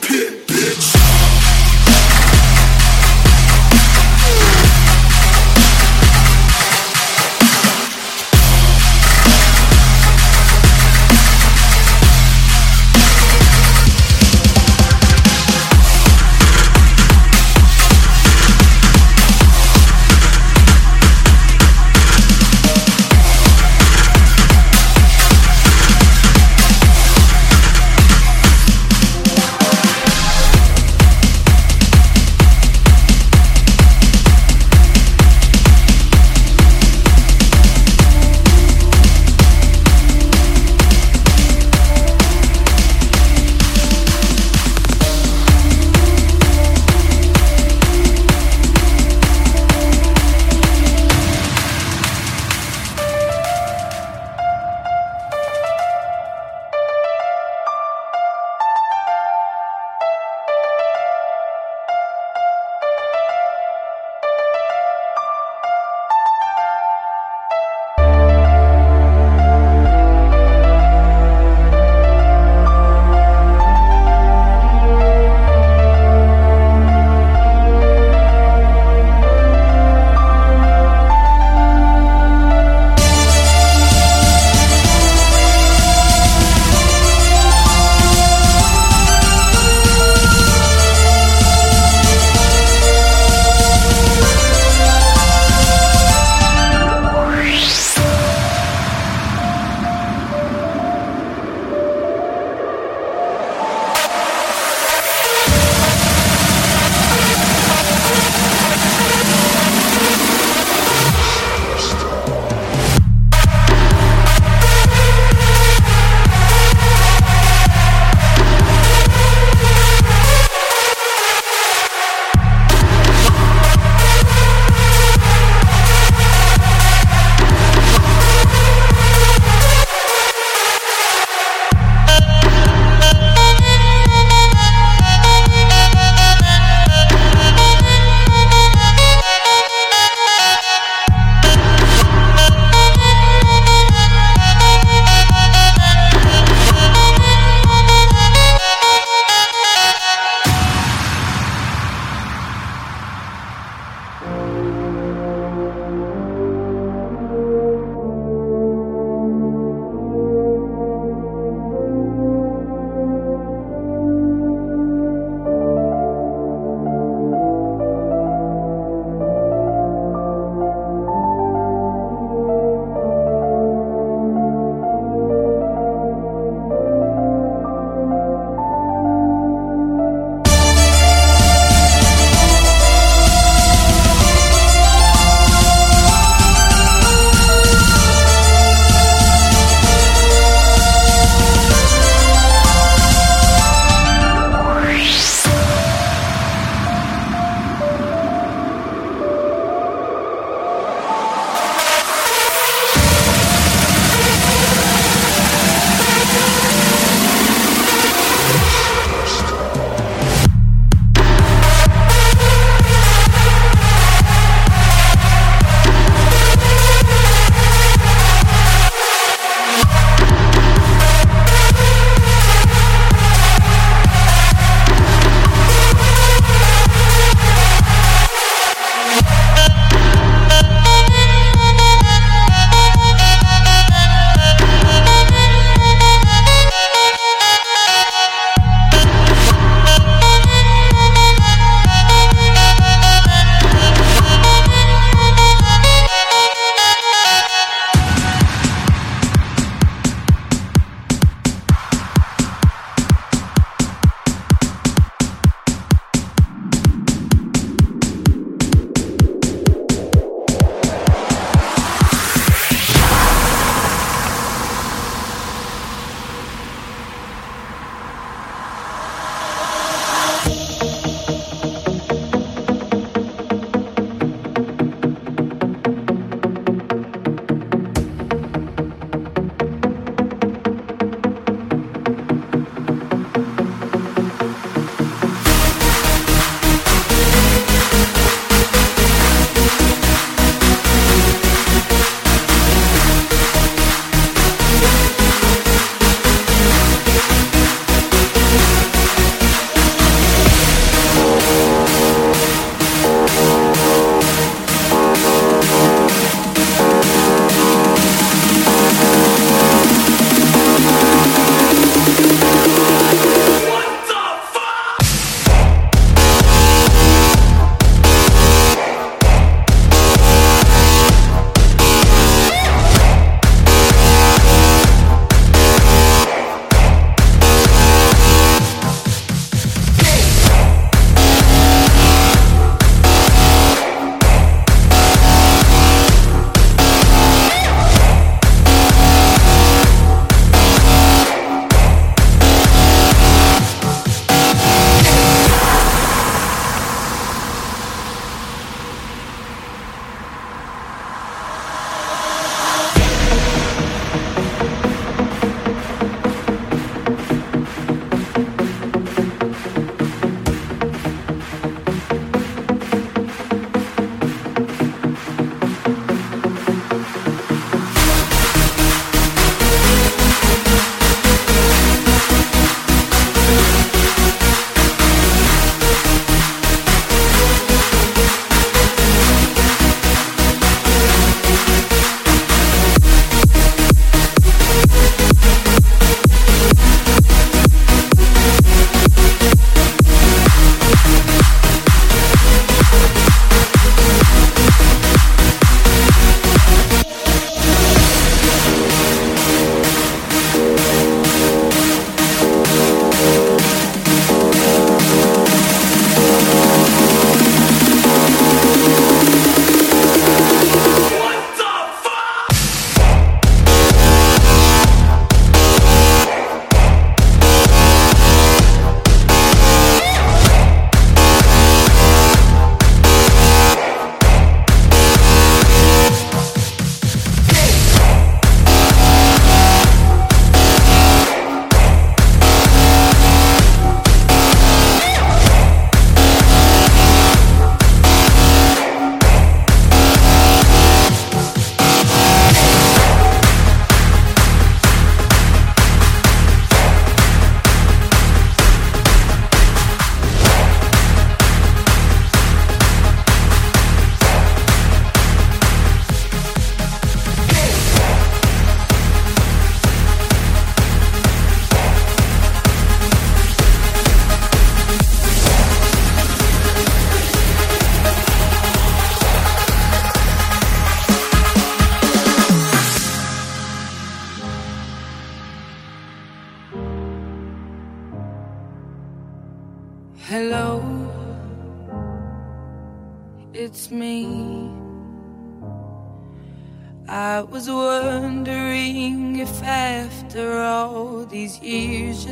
pit.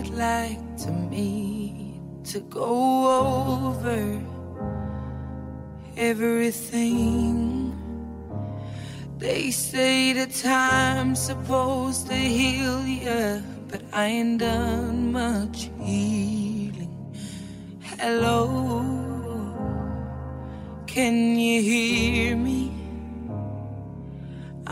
You'd like to meet to go over everything. They say the time's supposed to heal ya, but I ain't done much healing. Hello, can you hear me?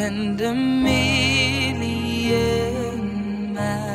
and a million miles.